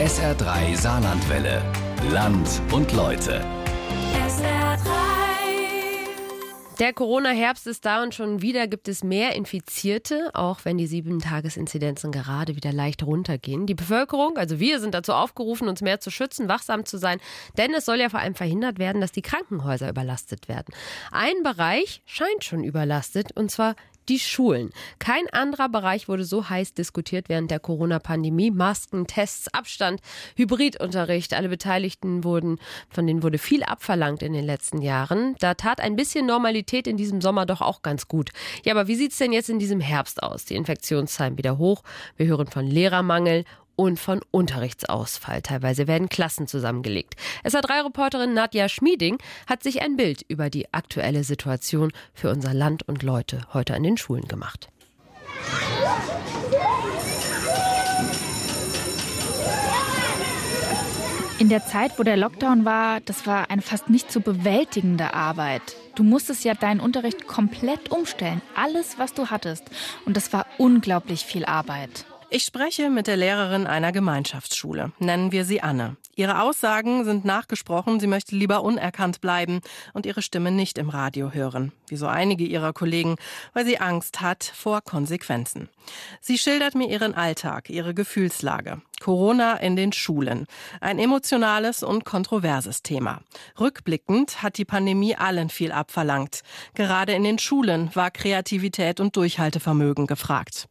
SR3 Saarlandwelle. Land und Leute. Der Corona-Herbst ist da und schon wieder gibt es mehr Infizierte, auch wenn die Sieben-Tages-Inzidenzen gerade wieder leicht runtergehen. Die Bevölkerung, also wir, sind dazu aufgerufen, uns mehr zu schützen, wachsam zu sein, denn es soll ja vor allem verhindert werden, dass die Krankenhäuser überlastet werden. Ein Bereich scheint schon überlastet, und zwar die Schulen. Kein anderer Bereich wurde so heiß diskutiert während der Corona-Pandemie. Masken, Tests, Abstand, Hybridunterricht. Alle Beteiligten wurden, von denen wurde viel abverlangt in den letzten Jahren. Da tat ein bisschen Normalität in diesem Sommer doch auch ganz gut. Ja, aber wie sieht es denn jetzt in diesem Herbst aus? Die Infektionszahlen wieder hoch. Wir hören von Lehrermangel und von Unterrichtsausfall. Teilweise werden Klassen zusammengelegt. SA3-Reporterin Nadja Schmieding hat sich ein Bild über die aktuelle Situation für unser Land und Leute heute an den Schulen gemacht. In der Zeit, wo der Lockdown war, das war eine fast nicht zu bewältigende Arbeit. Du musstest ja deinen Unterricht komplett umstellen, alles, was du hattest. Und das war unglaublich viel Arbeit. Ich spreche mit der Lehrerin einer Gemeinschaftsschule. Nennen wir sie Anne. Ihre Aussagen sind nachgesprochen. Sie möchte lieber unerkannt bleiben und ihre Stimme nicht im Radio hören. Wie so einige ihrer Kollegen, weil sie Angst hat vor Konsequenzen. Sie schildert mir ihren Alltag, ihre Gefühlslage. Corona in den Schulen. Ein emotionales und kontroverses Thema. Rückblickend hat die Pandemie allen viel abverlangt. Gerade in den Schulen war Kreativität und Durchhaltevermögen gefragt.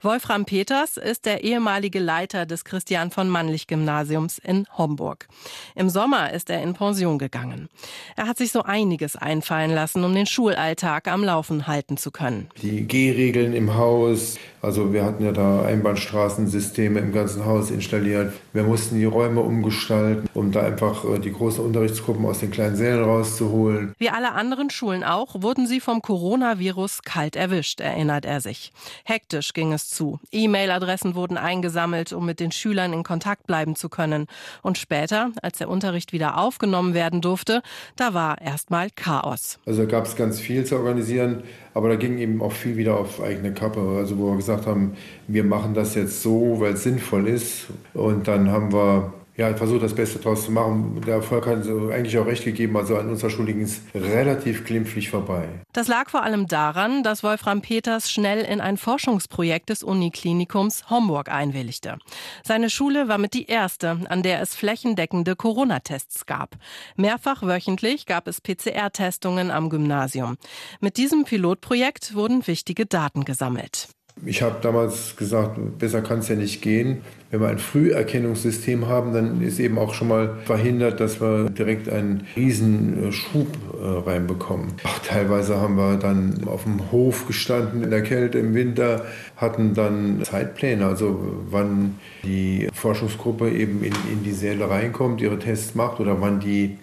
Wolfram Peters ist der ehemalige Leiter des Christian von Mannlich Gymnasiums in Homburg. Im Sommer ist er in Pension gegangen. Er hat sich so einiges einfallen lassen, um den Schulalltag am Laufen halten zu können. Die Gehregeln im Haus, also wir hatten ja da Einbahnstraßensysteme im ganzen Haus installiert. Wir mussten die Räume umgestalten, um da einfach äh, die großen Unterrichtsgruppen aus den kleinen Sälen rauszuholen. Wie alle anderen Schulen auch, wurden sie vom Coronavirus kalt erwischt, erinnert er sich. Hektisch ging es zu. E-Mail-Adressen wurden eingesammelt, um mit den Schülern in Kontakt bleiben zu können. Und später, als der Unterricht wieder aufgenommen werden durfte, da war erstmal Chaos. Also gab es ganz viel zu organisieren, aber da ging eben auch viel wieder auf eigene Kappe. Also wo wir gesagt haben, wir machen das jetzt so, weil es sinnvoll ist. Und dann haben wir ja, versucht das Beste daraus zu machen. Der Erfolg hat eigentlich auch recht gegeben. Also an unserer Schule ging es relativ glimpflich vorbei. Das lag vor allem daran, dass Wolfram Peters schnell in ein Forschungsprojekt des Uniklinikums Homburg einwilligte. Seine Schule war mit die erste, an der es flächendeckende Corona-Tests gab. Mehrfach wöchentlich gab es PCR-Testungen am Gymnasium. Mit diesem Pilotprojekt wurden wichtige Daten gesammelt. Ich habe damals gesagt, besser kann es ja nicht gehen. Wenn wir ein Früherkennungssystem haben, dann ist eben auch schon mal verhindert, dass wir direkt einen riesen Schub äh, reinbekommen. Ach, teilweise haben wir dann auf dem Hof gestanden in der Kälte im Winter, hatten dann Zeitpläne, also wann die Forschungsgruppe eben in, in die Säle reinkommt, ihre Tests macht oder wann die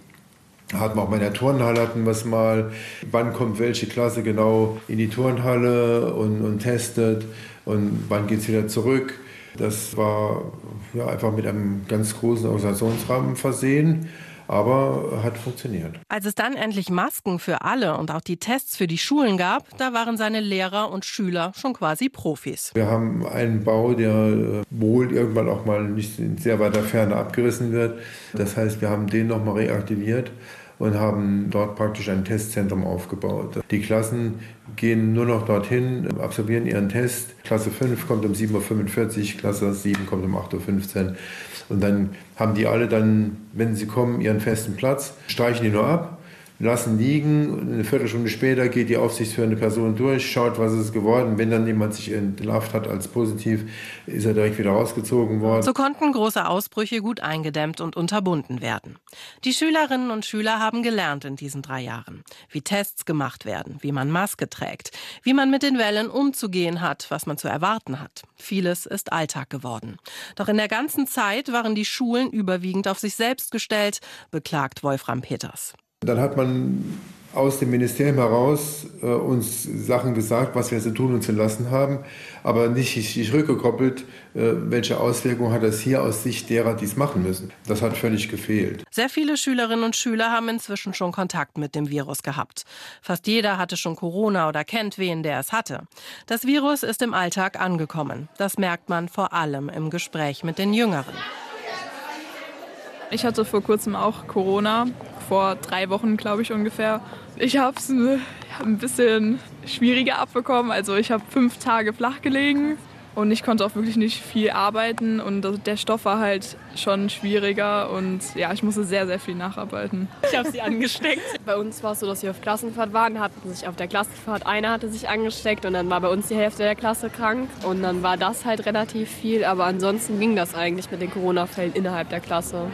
hatten wir auch mal in der Turnhalle hatten wir es mal. Wann kommt welche Klasse genau in die Turnhalle und, und testet und wann geht es wieder zurück. Das war ja, einfach mit einem ganz großen Organisationsrahmen versehen aber hat funktioniert. Als es dann endlich Masken für alle und auch die Tests für die Schulen gab, da waren seine Lehrer und Schüler schon quasi Profis. Wir haben einen Bau, der äh, wohl irgendwann auch mal nicht in sehr weiter Ferne abgerissen wird. Das heißt, wir haben den nochmal reaktiviert und haben dort praktisch ein Testzentrum aufgebaut. Die Klassen gehen nur noch dorthin, absolvieren ihren Test. Klasse 5 kommt um 7.45 Uhr, Klasse 7 kommt um 8.15 Uhr. Und dann haben die alle dann, wenn sie kommen, ihren festen Platz, streichen die nur ab lassen liegen. Eine Viertelstunde später geht die aufsichtsführende Person durch, schaut, was ist geworden. Wenn dann jemand sich entlarvt hat als positiv, ist er direkt wieder rausgezogen worden. So konnten große Ausbrüche gut eingedämmt und unterbunden werden. Die Schülerinnen und Schüler haben gelernt in diesen drei Jahren, wie Tests gemacht werden, wie man Maske trägt, wie man mit den Wellen umzugehen hat, was man zu erwarten hat. Vieles ist Alltag geworden. Doch in der ganzen Zeit waren die Schulen überwiegend auf sich selbst gestellt, beklagt Wolfram Peters. Dann hat man aus dem Ministerium heraus äh, uns Sachen gesagt, was wir zu tun und zu lassen haben, aber nicht, nicht rückgekoppelt, äh, welche Auswirkungen hat das hier aus Sicht derer, die es machen müssen. Das hat völlig gefehlt. Sehr viele Schülerinnen und Schüler haben inzwischen schon Kontakt mit dem Virus gehabt. Fast jeder hatte schon Corona oder kennt wen, der es hatte. Das Virus ist im Alltag angekommen. Das merkt man vor allem im Gespräch mit den Jüngeren. Ich hatte vor kurzem auch Corona, vor drei Wochen glaube ich ungefähr. Ich habe es ein bisschen schwieriger abbekommen. Also ich habe fünf Tage flach gelegen und ich konnte auch wirklich nicht viel arbeiten und der Stoff war halt schon schwieriger und ja, ich musste sehr, sehr viel nacharbeiten. Ich habe sie angesteckt. Bei uns war es so, dass wir auf Klassenfahrt waren, hatten sich auf der Klassenfahrt, einer hatte sich angesteckt und dann war bei uns die Hälfte der Klasse krank und dann war das halt relativ viel, aber ansonsten ging das eigentlich mit den Corona-Fällen innerhalb der Klasse.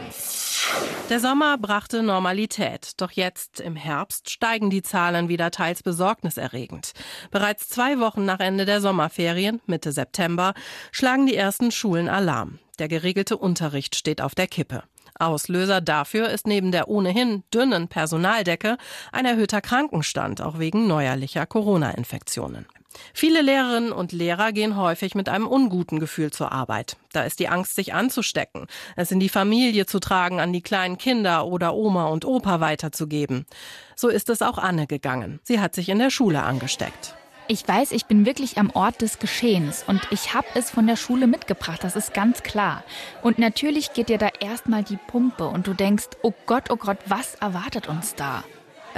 Der Sommer brachte Normalität, doch jetzt im Herbst steigen die Zahlen wieder teils besorgniserregend. Bereits zwei Wochen nach Ende der Sommerferien, Mitte September, schlagen die ersten Schulen Alarm. Der geregelte Unterricht steht auf der Kippe. Auslöser dafür ist neben der ohnehin dünnen Personaldecke ein erhöhter Krankenstand, auch wegen neuerlicher Corona-Infektionen. Viele Lehrerinnen und Lehrer gehen häufig mit einem unguten Gefühl zur Arbeit. Da ist die Angst, sich anzustecken, es in die Familie zu tragen, an die kleinen Kinder oder Oma und Opa weiterzugeben. So ist es auch Anne gegangen. Sie hat sich in der Schule angesteckt. Ich weiß, ich bin wirklich am Ort des Geschehens und ich habe es von der Schule mitgebracht, das ist ganz klar. Und natürlich geht dir da erstmal die Pumpe und du denkst, oh Gott, oh Gott, was erwartet uns da?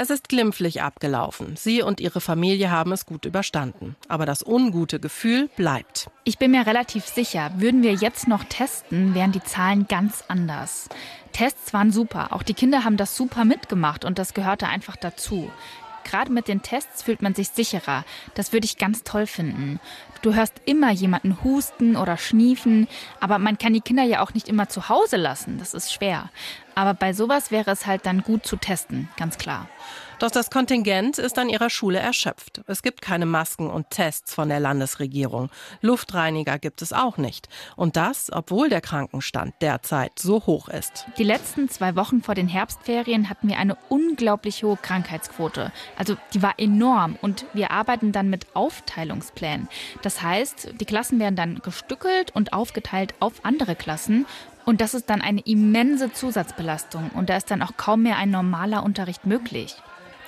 Es ist glimpflich abgelaufen. Sie und ihre Familie haben es gut überstanden. Aber das ungute Gefühl bleibt. Ich bin mir relativ sicher, würden wir jetzt noch testen, wären die Zahlen ganz anders. Tests waren super. Auch die Kinder haben das super mitgemacht und das gehörte einfach dazu. Gerade mit den Tests fühlt man sich sicherer. Das würde ich ganz toll finden. Du hörst immer jemanden husten oder schniefen, aber man kann die Kinder ja auch nicht immer zu Hause lassen. Das ist schwer. Aber bei sowas wäre es halt dann gut zu testen, ganz klar. Doch das Kontingent ist an ihrer Schule erschöpft. Es gibt keine Masken und Tests von der Landesregierung. Luftreiniger gibt es auch nicht. Und das, obwohl der Krankenstand derzeit so hoch ist. Die letzten zwei Wochen vor den Herbstferien hatten wir eine unglaublich hohe Krankheitsquote. Also die war enorm. Und wir arbeiten dann mit Aufteilungsplänen. Das heißt, die Klassen werden dann gestückelt und aufgeteilt auf andere Klassen. Und das ist dann eine immense Zusatzbelastung. Und da ist dann auch kaum mehr ein normaler Unterricht möglich.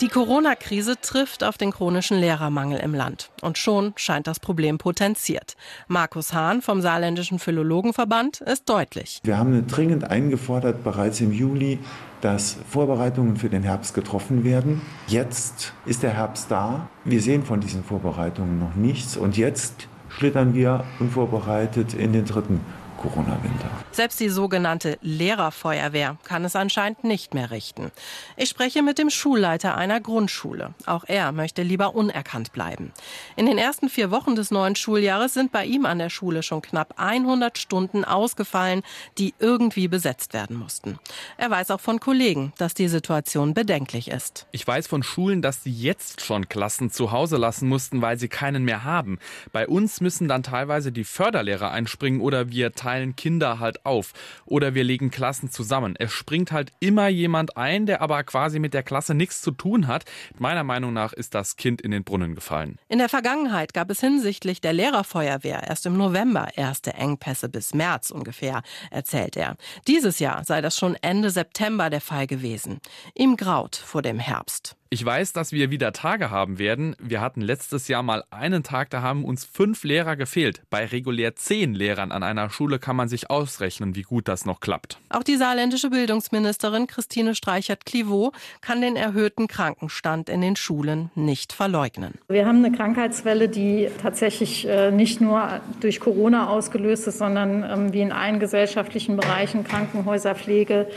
Die Corona-Krise trifft auf den chronischen Lehrermangel im Land. Und schon scheint das Problem potenziert. Markus Hahn vom Saarländischen Philologenverband ist deutlich. Wir haben dringend eingefordert, bereits im Juli, dass Vorbereitungen für den Herbst getroffen werden. Jetzt ist der Herbst da. Wir sehen von diesen Vorbereitungen noch nichts. Und jetzt schlittern wir unvorbereitet in den dritten Corona-Winter. Selbst die sogenannte Lehrerfeuerwehr kann es anscheinend nicht mehr richten. Ich spreche mit dem Schulleiter einer Grundschule. Auch er möchte lieber unerkannt bleiben. In den ersten vier Wochen des neuen Schuljahres sind bei ihm an der Schule schon knapp 100 Stunden ausgefallen, die irgendwie besetzt werden mussten. Er weiß auch von Kollegen, dass die Situation bedenklich ist. Ich weiß von Schulen, dass sie jetzt schon Klassen zu Hause lassen mussten, weil sie keinen mehr haben. Bei uns müssen dann teilweise die Förderlehrer einspringen oder wir teilen Kinder halt auf oder wir legen Klassen zusammen. Es springt halt immer jemand ein, der aber quasi mit der Klasse nichts zu tun hat. Meiner Meinung nach ist das Kind in den Brunnen gefallen. In der Vergangenheit gab es hinsichtlich der Lehrerfeuerwehr erst im November erste Engpässe bis März ungefähr, erzählt er. Dieses Jahr sei das schon Ende September der Fall gewesen. Ihm graut vor dem Herbst. Ich weiß, dass wir wieder Tage haben werden. Wir hatten letztes Jahr mal einen Tag, da haben uns fünf Lehrer gefehlt. Bei regulär zehn Lehrern an einer Schule kann man sich ausrechnen, wie gut das noch klappt. Auch die saarländische Bildungsministerin Christine Streichert-Clivaux kann den erhöhten Krankenstand in den Schulen nicht verleugnen. Wir haben eine Krankheitswelle, die tatsächlich äh, nicht nur durch Corona ausgelöst ist, sondern ähm, wie in allen gesellschaftlichen Bereichen, Krankenhäuser, Pflege,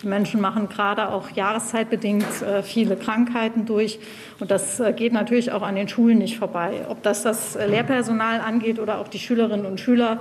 die Menschen machen gerade auch jahreszeitbedingt äh, viele Krankheiten durch. Und das äh, geht natürlich auch an den Schulen nicht vorbei. Ob das das äh, Lehrpersonal angeht oder auch die Schülerinnen und Schüler,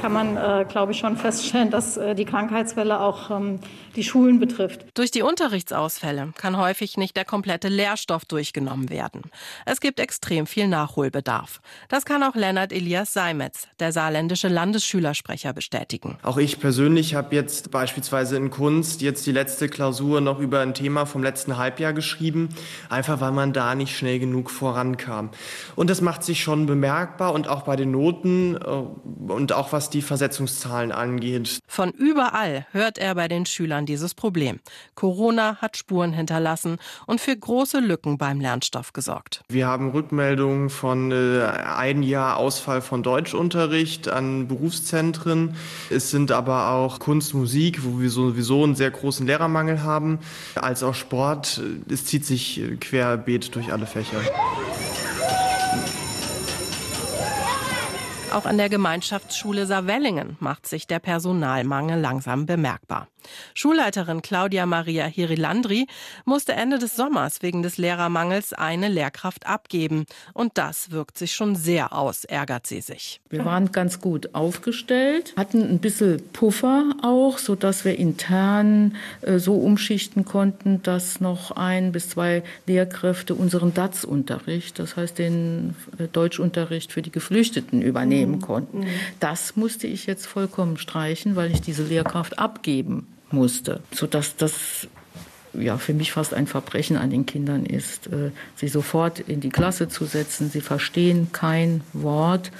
kann man, glaube ich, schon feststellen, dass die Krankheitswelle auch ähm, die Schulen betrifft. Durch die Unterrichtsausfälle kann häufig nicht der komplette Lehrstoff durchgenommen werden. Es gibt extrem viel Nachholbedarf. Das kann auch Lennart Elias Seimetz, der saarländische Landesschülersprecher, bestätigen. Auch ich persönlich habe jetzt beispielsweise in Kunst jetzt die letzte Klausur noch über ein Thema vom letzten Halbjahr geschrieben. einfach weil man da nicht schnell genug vorankam. Und das macht sich schon bemerkbar und auch bei den Noten äh, und auch was die Versetzungszahlen angeht. Von überall hört er bei den Schülern dieses Problem. Corona hat Spuren hinterlassen und für große Lücken beim Lernstoff gesorgt. Wir haben Rückmeldungen von äh, ein Jahr Ausfall von Deutschunterricht an Berufszentren. Es sind aber auch Kunst, Musik, wo wir sowieso einen sehr großen Lehrermangel haben, als auch Sport. Es zieht sich querbeet durch alle Fächer. Auch an der Gemeinschaftsschule Savellingen macht sich der Personalmangel langsam bemerkbar. Schulleiterin Claudia Maria Hirilandri musste Ende des Sommers wegen des Lehrermangels eine Lehrkraft abgeben. Und das wirkt sich schon sehr aus, ärgert sie sich. Wir waren ganz gut aufgestellt, hatten ein bisschen Puffer auch, sodass wir intern äh, so umschichten konnten, dass noch ein bis zwei Lehrkräfte unseren DATS-Unterricht, das heißt den äh, Deutschunterricht für die Geflüchteten, übernehmen mhm. konnten. Das musste ich jetzt vollkommen streichen, weil ich diese Lehrkraft abgeben musste, sodass das ja, für mich fast ein Verbrechen an den Kindern ist, äh, sie sofort in die Klasse zu setzen. Sie verstehen kein Wort.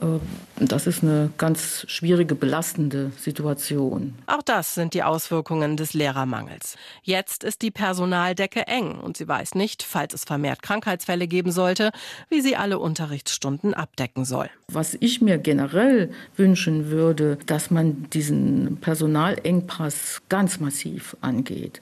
Äh, das ist eine ganz schwierige, belastende Situation. Auch das sind die Auswirkungen des Lehrermangels. Jetzt ist die Personaldecke eng und sie weiß nicht, falls es vermehrt Krankheitsfälle geben sollte, wie sie alle Unterrichtsstunden abdecken soll. Was ich mir generell wünschen würde, dass man diesen Personalengpass ganz massiv angeht.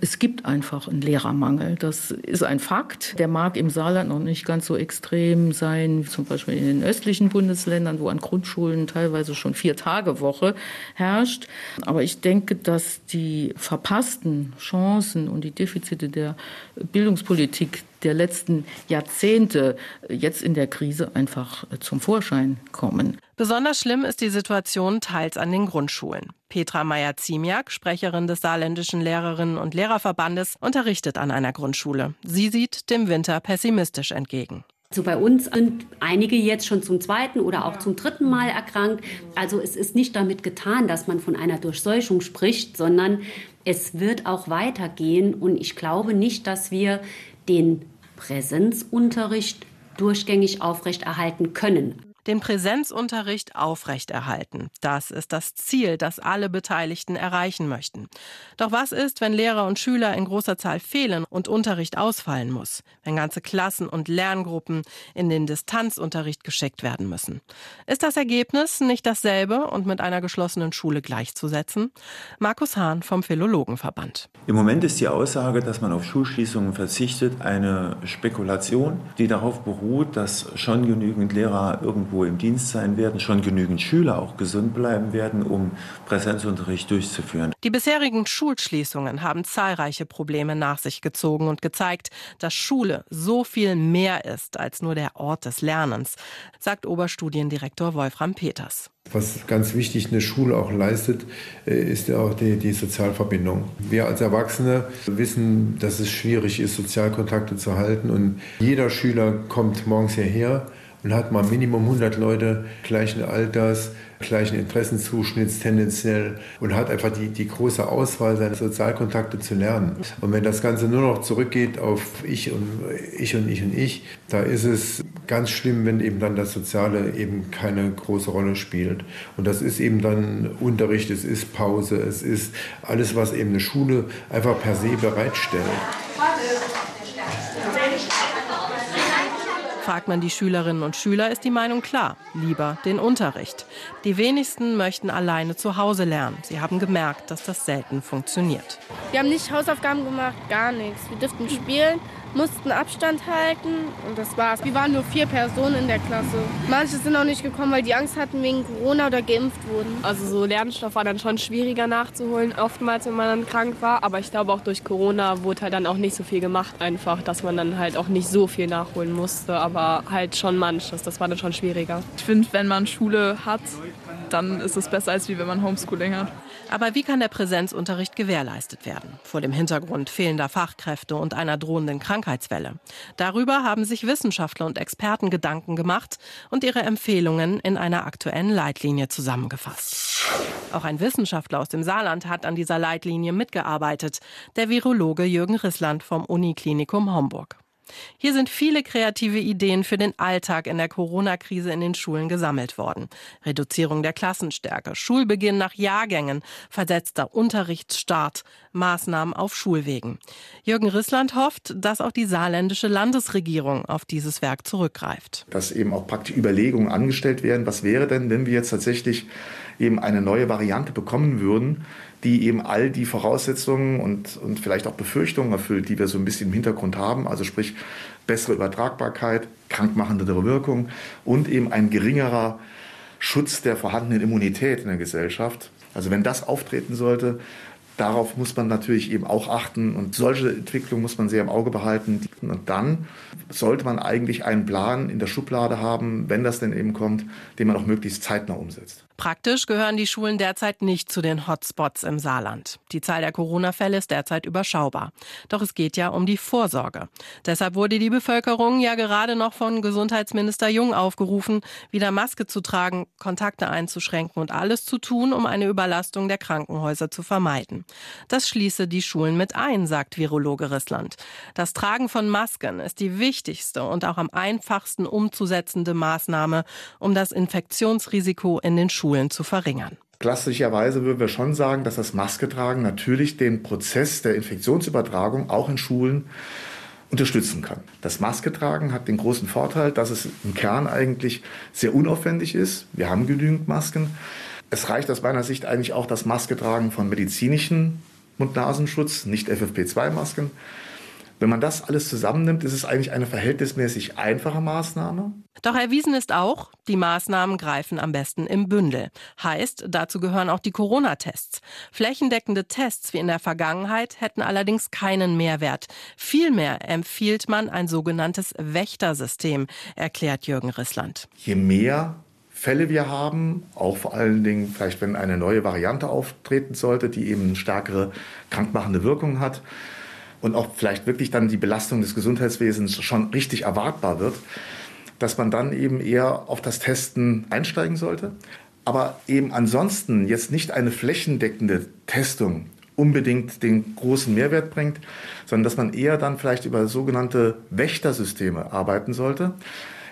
Es gibt einfach einen Lehrermangel. Das ist ein Fakt. Der mag im Saarland noch nicht ganz so extrem sein, wie zum Beispiel in den östlichen Bundesländern, wo an Grundschulen teilweise schon vier Tage Woche herrscht. Aber ich denke, dass die verpassten Chancen und die Defizite der Bildungspolitik der letzten Jahrzehnte jetzt in der Krise einfach zum Vorschein kommen. Besonders schlimm ist die Situation teils an den Grundschulen. Petra Meyer-Ziemiak, Sprecherin des saarländischen Lehrerinnen und Lehrerverbandes, unterrichtet an einer Grundschule. Sie sieht dem Winter pessimistisch entgegen. Also bei uns sind einige jetzt schon zum zweiten oder auch zum dritten Mal erkrankt. Also es ist nicht damit getan, dass man von einer Durchseuchung spricht, sondern es wird auch weitergehen. Und ich glaube nicht, dass wir den Präsenzunterricht durchgängig aufrechterhalten können den Präsenzunterricht aufrechterhalten. Das ist das Ziel, das alle Beteiligten erreichen möchten. Doch was ist, wenn Lehrer und Schüler in großer Zahl fehlen und Unterricht ausfallen muss? Wenn ganze Klassen und Lerngruppen in den Distanzunterricht geschickt werden müssen? Ist das Ergebnis nicht dasselbe und mit einer geschlossenen Schule gleichzusetzen? Markus Hahn vom Philologenverband. Im Moment ist die Aussage, dass man auf Schulschließungen verzichtet, eine Spekulation, die darauf beruht, dass schon genügend Lehrer irgendwo irgendwo im Dienst sein werden, schon genügend Schüler auch gesund bleiben werden, um Präsenzunterricht durchzuführen. Die bisherigen Schulschließungen haben zahlreiche Probleme nach sich gezogen und gezeigt, dass Schule so viel mehr ist als nur der Ort des Lernens, sagt Oberstudiendirektor Wolfram Peters. Was ganz wichtig eine Schule auch leistet, äh, ist ja auch die, die Sozialverbindung. Wir als Erwachsene wissen, dass es schwierig ist, Sozialkontakte zu halten. Und jeder Schüler kommt morgens hierher und hat mal Minimum 100 Leute gleichen Alters, gleichen Interessenzuschnitts tendenziell und hat einfach die, die große Auswahl seiner Sozialkontakte zu lernen. Und wenn das Ganze nur noch zurückgeht auf ich und ich und ich und ich, da ist es ganz schlimm, wenn eben dann das Soziale eben keine große Rolle spielt. Und das ist eben dann Unterricht, es ist Pause, es ist alles, was eben eine Schule einfach per se bereitstellt. Fragt man die Schülerinnen und Schüler, ist die Meinung klar. Lieber den Unterricht. Die wenigsten möchten alleine zu Hause lernen. Sie haben gemerkt, dass das selten funktioniert. Wir haben nicht Hausaufgaben gemacht, gar nichts. Wir dürften spielen mussten Abstand halten und das war's. Wir waren nur vier Personen in der Klasse. Manche sind auch nicht gekommen, weil die Angst hatten wegen Corona oder geimpft wurden. Also so Lernstoff war dann schon schwieriger nachzuholen, oftmals, wenn man dann krank war. Aber ich glaube auch durch Corona wurde halt dann auch nicht so viel gemacht einfach, dass man dann halt auch nicht so viel nachholen musste, aber halt schon manches. Das war dann schon schwieriger. Ich finde, wenn man Schule hat, dann ist es besser, als wie wenn man Homeschooling hat. Aber wie kann der Präsenzunterricht gewährleistet werden? Vor dem Hintergrund fehlender Fachkräfte und einer drohenden Krankheitswelle. Darüber haben sich Wissenschaftler und Experten Gedanken gemacht und ihre Empfehlungen in einer aktuellen Leitlinie zusammengefasst. Auch ein Wissenschaftler aus dem Saarland hat an dieser Leitlinie mitgearbeitet, der Virologe Jürgen Rissland vom Uniklinikum Homburg. Hier sind viele kreative Ideen für den Alltag in der Corona-Krise in den Schulen gesammelt worden. Reduzierung der Klassenstärke, Schulbeginn nach Jahrgängen, versetzter Unterrichtsstart, Maßnahmen auf Schulwegen. Jürgen Rissland hofft, dass auch die saarländische Landesregierung auf dieses Werk zurückgreift. Dass eben auch praktisch Überlegungen angestellt werden, was wäre denn, wenn wir jetzt tatsächlich eben eine neue Variante bekommen würden, die eben all die Voraussetzungen und, und vielleicht auch Befürchtungen erfüllt, die wir so ein bisschen im Hintergrund haben. Also sprich bessere Übertragbarkeit, krankmachendere Wirkung und eben ein geringerer Schutz der vorhandenen Immunität in der Gesellschaft. Also wenn das auftreten sollte, darauf muss man natürlich eben auch achten und solche Entwicklungen muss man sehr im Auge behalten. Und dann sollte man eigentlich einen Plan in der Schublade haben, wenn das denn eben kommt, den man auch möglichst zeitnah umsetzt. Praktisch gehören die Schulen derzeit nicht zu den Hotspots im Saarland. Die Zahl der Corona-Fälle ist derzeit überschaubar. Doch es geht ja um die Vorsorge. Deshalb wurde die Bevölkerung ja gerade noch von Gesundheitsminister Jung aufgerufen, wieder Maske zu tragen, Kontakte einzuschränken und alles zu tun, um eine Überlastung der Krankenhäuser zu vermeiden. Das schließe die Schulen mit ein, sagt Virologe Rissland. Das Tragen von Masken ist die wichtigste und auch am einfachsten umzusetzende Maßnahme, um das Infektionsrisiko in den Schulen zu verringern. Klassischerweise würden wir schon sagen, dass das Masketragen natürlich den Prozess der Infektionsübertragung auch in Schulen unterstützen kann. Das Masketragen hat den großen Vorteil, dass es im Kern eigentlich sehr unaufwendig ist. Wir haben genügend Masken. Es reicht aus meiner Sicht eigentlich auch das Masketragen von medizinischen Mund-Nasenschutz, nicht FFP2-Masken. Wenn man das alles zusammennimmt, ist es eigentlich eine verhältnismäßig einfache Maßnahme. Doch erwiesen ist auch, die Maßnahmen greifen am besten im Bündel. Heißt, dazu gehören auch die Corona-Tests. Flächendeckende Tests wie in der Vergangenheit hätten allerdings keinen Mehrwert. Vielmehr empfiehlt man ein sogenanntes Wächtersystem, erklärt Jürgen Rissland. Je mehr Fälle wir haben, auch vor allen Dingen vielleicht, wenn eine neue Variante auftreten sollte, die eben stärkere krankmachende Wirkung hat, und auch vielleicht wirklich dann die Belastung des Gesundheitswesens schon richtig erwartbar wird, dass man dann eben eher auf das Testen einsteigen sollte. Aber eben ansonsten jetzt nicht eine flächendeckende Testung unbedingt den großen Mehrwert bringt, sondern dass man eher dann vielleicht über sogenannte Wächtersysteme arbeiten sollte.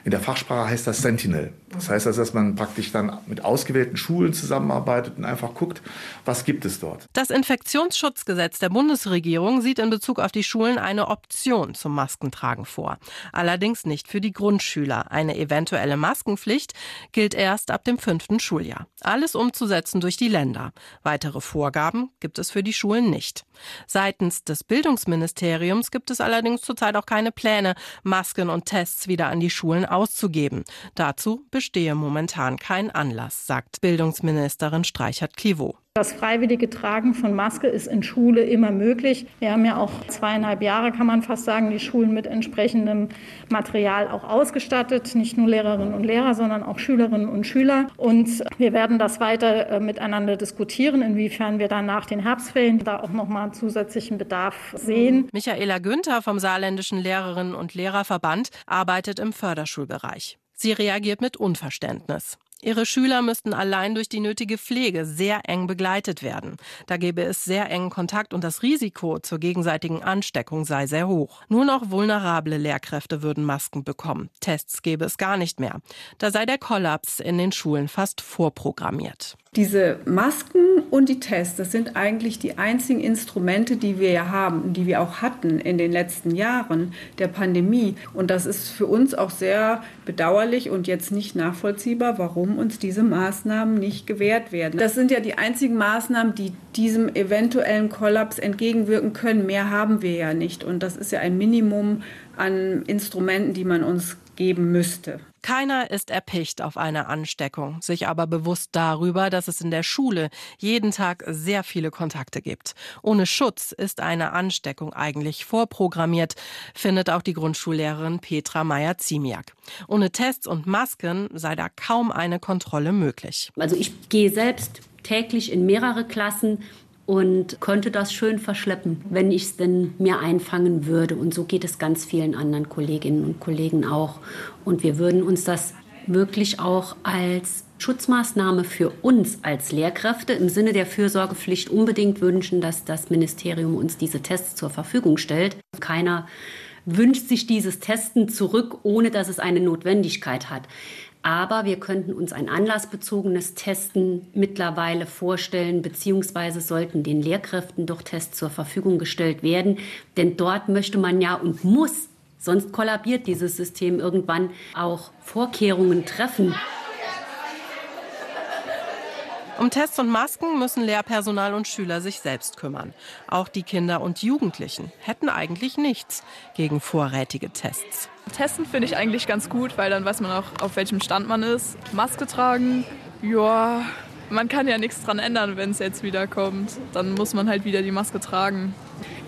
In der Fachsprache heißt das Sentinel. Das heißt also, dass man praktisch dann mit ausgewählten Schulen zusammenarbeitet und einfach guckt, was gibt es dort. Das Infektionsschutzgesetz der Bundesregierung sieht in Bezug auf die Schulen eine Option zum Maskentragen vor. Allerdings nicht für die Grundschüler. Eine eventuelle Maskenpflicht gilt erst ab dem fünften Schuljahr. Alles umzusetzen durch die Länder. Weitere Vorgaben gibt es für die Schulen nicht. Seitens des Bildungsministeriums gibt es allerdings zurzeit auch keine Pläne, Masken und Tests wieder an die Schulen auszugeben. Dazu bestehe momentan kein Anlass, sagt Bildungsministerin Streichert-Clivaux. Das freiwillige Tragen von Maske ist in Schule immer möglich. Wir haben ja auch zweieinhalb Jahre, kann man fast sagen, die Schulen mit entsprechendem Material auch ausgestattet. Nicht nur Lehrerinnen und Lehrer, sondern auch Schülerinnen und Schüler. Und wir werden das weiter äh, miteinander diskutieren, inwiefern wir dann nach den Herbstferien da auch nochmal zusätzlichen Bedarf sehen. Michaela Günther vom Saarländischen Lehrerinnen und Lehrerverband arbeitet im Förderschulbereich. Sie reagiert mit Unverständnis. Ihre Schüler müssten allein durch die nötige Pflege sehr eng begleitet werden. Da gäbe es sehr engen Kontakt und das Risiko zur gegenseitigen Ansteckung sei sehr hoch. Nur noch vulnerable Lehrkräfte würden Masken bekommen. Tests gäbe es gar nicht mehr. Da sei der Kollaps in den Schulen fast vorprogrammiert. Diese Masken und die Tests, das sind eigentlich die einzigen Instrumente, die wir ja haben, die wir auch hatten in den letzten Jahren der Pandemie. Und das ist für uns auch sehr bedauerlich und jetzt nicht nachvollziehbar, warum uns diese Maßnahmen nicht gewährt werden. Das sind ja die einzigen Maßnahmen, die diesem eventuellen Kollaps entgegenwirken können. Mehr haben wir ja nicht. Und das ist ja ein Minimum an Instrumenten, die man uns geben müsste. Keiner ist erpicht auf eine Ansteckung, sich aber bewusst darüber, dass es in der Schule jeden Tag sehr viele Kontakte gibt. Ohne Schutz ist eine Ansteckung eigentlich vorprogrammiert, findet auch die Grundschullehrerin Petra Meyer-Ziemiak. Ohne Tests und Masken sei da kaum eine Kontrolle möglich. Also ich gehe selbst täglich in mehrere Klassen und konnte das schön verschleppen, wenn ich es denn mir einfangen würde. Und so geht es ganz vielen anderen Kolleginnen und Kollegen auch. Und wir würden uns das wirklich auch als Schutzmaßnahme für uns als Lehrkräfte im Sinne der Fürsorgepflicht unbedingt wünschen, dass das Ministerium uns diese Tests zur Verfügung stellt. Keiner wünscht sich dieses Testen zurück, ohne dass es eine Notwendigkeit hat. Aber wir könnten uns ein anlassbezogenes Testen mittlerweile vorstellen, beziehungsweise sollten den Lehrkräften doch Tests zur Verfügung gestellt werden. Denn dort möchte man ja und muss, sonst kollabiert dieses System irgendwann, auch Vorkehrungen treffen. Um Tests und Masken müssen Lehrpersonal und Schüler sich selbst kümmern. Auch die Kinder und Jugendlichen hätten eigentlich nichts gegen vorrätige Tests. Testen finde ich eigentlich ganz gut, weil dann weiß man auch, auf welchem Stand man ist. Maske tragen, ja, man kann ja nichts dran ändern, wenn es jetzt wieder kommt. Dann muss man halt wieder die Maske tragen.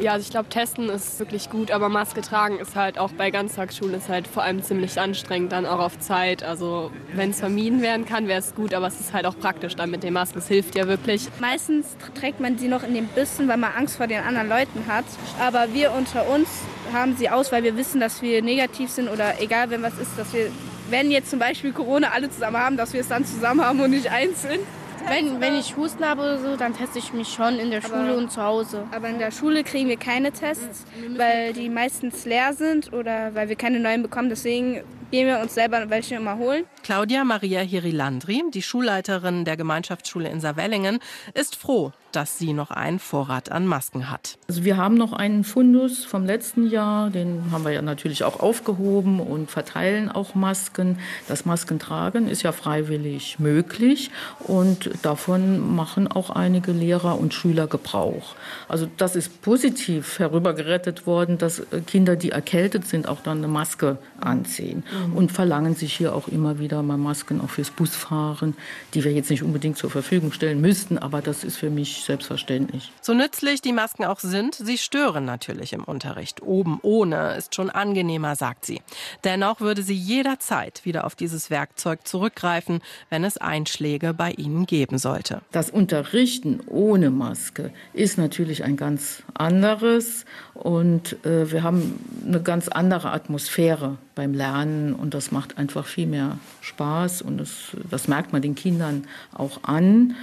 Ja, also ich glaube, testen ist wirklich gut, aber Maske tragen ist halt auch bei Ganztagsschulen ist halt vor allem ziemlich anstrengend, dann auch auf Zeit. Also wenn es vermieden werden kann, wäre es gut, aber es ist halt auch praktisch dann mit den Masken. Es hilft ja wirklich. Meistens trägt man sie noch in den Bissen, weil man Angst vor den anderen Leuten hat. Aber wir unter uns haben sie aus, weil wir wissen, dass wir negativ sind oder egal, wenn was ist, dass wir, wenn jetzt zum Beispiel Corona alle zusammen haben, dass wir es dann zusammen haben und nicht einzeln. Wenn, wenn ich Husten habe oder so, dann teste ich mich schon in der Schule aber, und zu Hause. Aber in der Schule kriegen wir keine Tests, weil die meistens leer sind oder weil wir keine neuen bekommen. Deswegen gehen wir uns selber welche immer holen. Claudia Maria Hirilandri, die Schulleiterin der Gemeinschaftsschule in Saarwellingen, ist froh, dass sie noch einen Vorrat an Masken hat. Also wir haben noch einen Fundus vom letzten Jahr, den haben wir ja natürlich auch aufgehoben und verteilen auch Masken. Das Maskentragen ist ja freiwillig möglich und davon machen auch einige Lehrer und Schüler Gebrauch. Also das ist positiv herübergerettet worden, dass Kinder, die erkältet sind, auch dann eine Maske anziehen mhm. und verlangen sich hier auch immer wieder mal Masken auch fürs Busfahren, die wir jetzt nicht unbedingt zur Verfügung stellen müssten, aber das ist für mich selbstverständlich. So nützlich die Masken auch sind, sie stören natürlich im Unterricht. Oben ohne ist schon angenehmer, sagt sie. Dennoch würde sie jederzeit wieder auf dieses Werkzeug zurückgreifen, wenn es Einschläge bei ihnen geben sollte. Das Unterrichten ohne Maske ist natürlich ein ganz anderes und äh, wir haben eine ganz andere Atmosphäre beim Lernen und das macht einfach viel mehr Spaß und das, das merkt man den Kindern auch an.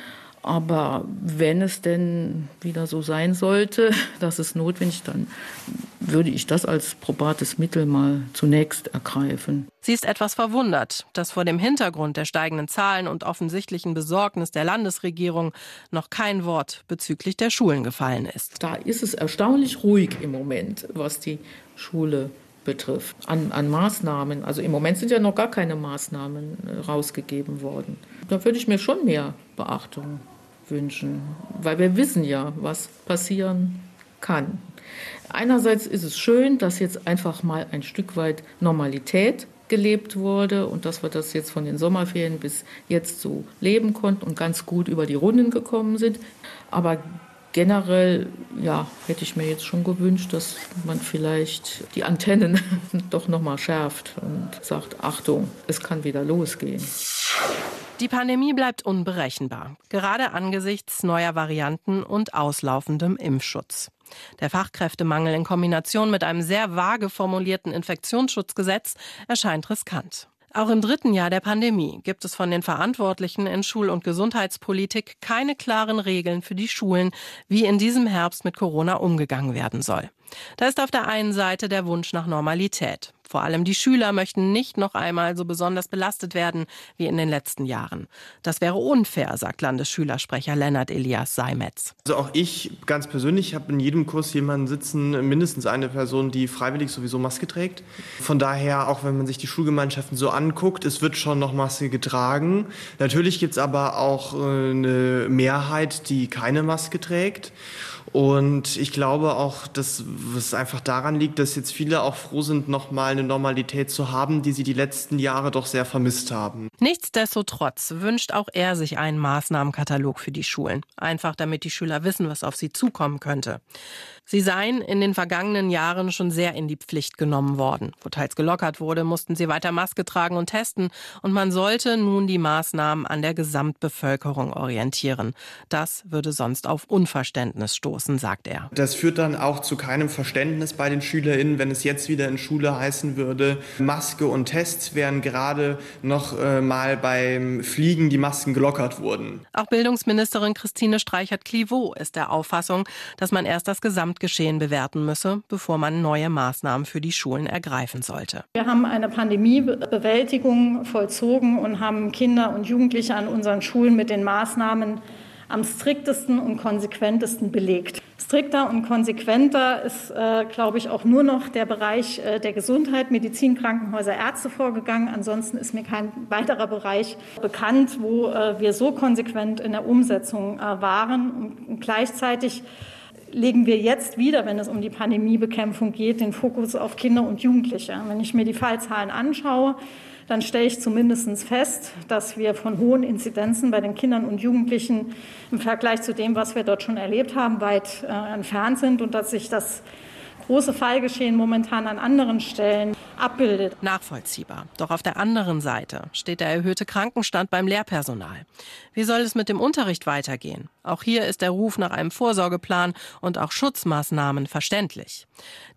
Aber wenn es denn wieder so sein sollte, dass es notwendig, dann würde ich das als probates Mittel mal zunächst ergreifen. Sie ist etwas verwundert, dass vor dem Hintergrund der steigenden Zahlen und offensichtlichen Besorgnis der Landesregierung noch kein Wort bezüglich der Schulen gefallen ist. Da ist es erstaunlich ruhig im Moment, was die Schule betrifft, an, an Maßnahmen. Also im Moment sind ja noch gar keine Maßnahmen äh, rausgegeben worden. Da würde ich mir schon mehr Beachtung wünschen, weil wir wissen ja, was passieren kann. Einerseits ist es schön, dass jetzt einfach mal ein Stück weit Normalität gelebt wurde und dass wir das jetzt von den Sommerferien bis jetzt so leben konnten und ganz gut über die Runden gekommen sind. Aber generell ja, hätte ich mir jetzt schon gewünscht, dass man vielleicht die Antennen doch noch mal schärft und sagt, Achtung, es kann wieder losgehen. Die Pandemie bleibt unberechenbar, gerade angesichts neuer Varianten und auslaufendem Impfschutz. Der Fachkräftemangel in Kombination mit einem sehr vage formulierten Infektionsschutzgesetz erscheint riskant. Auch im dritten Jahr der Pandemie gibt es von den Verantwortlichen in Schul- und Gesundheitspolitik keine klaren Regeln für die Schulen, wie in diesem Herbst mit Corona umgegangen werden soll. Da ist auf der einen Seite der Wunsch nach Normalität. Vor allem die Schüler möchten nicht noch einmal so besonders belastet werden wie in den letzten Jahren. Das wäre unfair, sagt Landesschülersprecher Lennart Elias Seimetz. Also auch ich ganz persönlich habe in jedem Kurs jemanden sitzen, mindestens eine Person, die freiwillig sowieso Maske trägt. Von daher, auch wenn man sich die Schulgemeinschaften so anguckt, es wird schon noch Maske getragen. Natürlich gibt es aber auch äh, eine Mehrheit, die keine Maske trägt. Und ich glaube auch, dass es einfach daran liegt, dass jetzt viele auch froh sind, nochmal eine Normalität zu haben, die sie die letzten Jahre doch sehr vermisst haben. Nichtsdestotrotz wünscht auch er sich einen Maßnahmenkatalog für die Schulen. Einfach damit die Schüler wissen, was auf sie zukommen könnte. Sie seien in den vergangenen Jahren schon sehr in die Pflicht genommen worden. Wo teils gelockert wurde, mussten sie weiter Maske tragen und testen. Und man sollte nun die Maßnahmen an der Gesamtbevölkerung orientieren. Das würde sonst auf Unverständnis stoßen, sagt er. Das führt dann auch zu keinem Verständnis bei den SchülerInnen, wenn es jetzt wieder in Schule heißen würde, Maske und Tests wären gerade noch äh, mal beim Fliegen die Masken gelockert wurden. Auch Bildungsministerin Christine Streichert-Clivaux ist der Auffassung, dass man erst das Gesamt Gesamtgeschehen bewerten müsse, bevor man neue Maßnahmen für die Schulen ergreifen sollte. Wir haben eine Pandemiebewältigung vollzogen und haben Kinder und Jugendliche an unseren Schulen mit den Maßnahmen am striktesten und konsequentesten belegt. Strikter und konsequenter ist, äh, glaube ich, auch nur noch der Bereich äh, der Gesundheit, Medizin, Krankenhäuser, Ärzte vorgegangen. Ansonsten ist mir kein weiterer Bereich bekannt, wo äh, wir so konsequent in der Umsetzung äh, waren. Und, und gleichzeitig legen wir jetzt wieder, wenn es um die Pandemiebekämpfung geht, den Fokus auf Kinder und Jugendliche. Wenn ich mir die Fallzahlen anschaue, dann stelle ich zumindest fest, dass wir von hohen Inzidenzen bei den Kindern und Jugendlichen im Vergleich zu dem, was wir dort schon erlebt haben, weit äh, entfernt sind und dass sich das große Fallgeschehen momentan an anderen Stellen abbildet. Nachvollziehbar. Doch auf der anderen Seite steht der erhöhte Krankenstand beim Lehrpersonal. Wie soll es mit dem Unterricht weitergehen? Auch hier ist der Ruf nach einem Vorsorgeplan und auch Schutzmaßnahmen verständlich.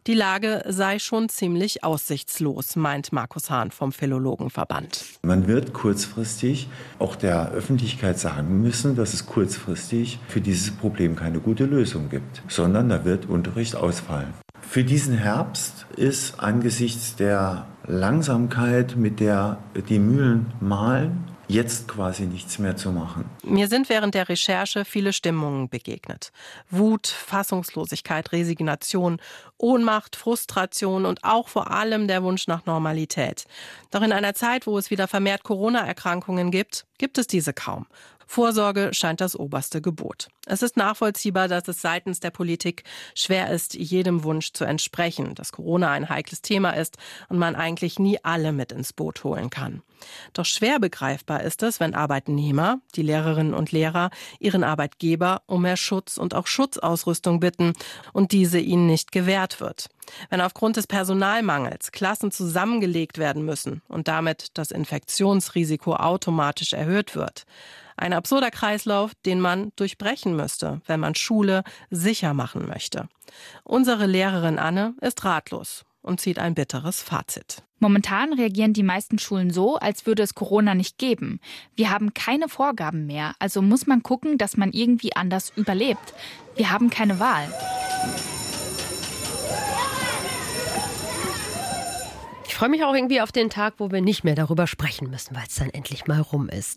Die Lage sei schon ziemlich aussichtslos, meint Markus Hahn vom Philologenverband. Man wird kurzfristig auch der Öffentlichkeit sagen müssen, dass es kurzfristig für dieses Problem keine gute Lösung gibt, sondern da wird Unterricht ausfallen. Für diesen Herbst ist angesichts der Langsamkeit, mit der die Mühlen mahlen, jetzt quasi nichts mehr zu machen. Mir sind während der Recherche viele Stimmungen begegnet. Wut, Fassungslosigkeit, Resignation, Ohnmacht, Frustration und auch vor allem der Wunsch nach Normalität. Doch in einer Zeit, wo es wieder vermehrt Corona-Erkrankungen gibt, gibt es diese kaum. Vorsorge scheint das oberste Gebot. Es ist nachvollziehbar, dass es seitens der Politik schwer ist, jedem Wunsch zu entsprechen, dass Corona ein heikles Thema ist und man eigentlich nie alle mit ins Boot holen kann. Doch schwer begreifbar ist es, wenn Arbeitnehmer, die Lehrerinnen und Lehrer, ihren Arbeitgeber um mehr Schutz und auch Schutzausrüstung bitten und diese ihnen nicht gewährt wird. Wenn aufgrund des Personalmangels Klassen zusammengelegt werden müssen und damit das Infektionsrisiko automatisch erhöht wird. Ein absurder Kreislauf, den man durchbrechen müsste, wenn man Schule sicher machen möchte. Unsere Lehrerin Anne ist ratlos und zieht ein bitteres Fazit. Momentan reagieren die meisten Schulen so, als würde es Corona nicht geben. Wir haben keine Vorgaben mehr, also muss man gucken, dass man irgendwie anders überlebt. Wir haben keine Wahl. Ich freue mich auch irgendwie auf den Tag, wo wir nicht mehr darüber sprechen müssen, weil es dann endlich mal rum ist.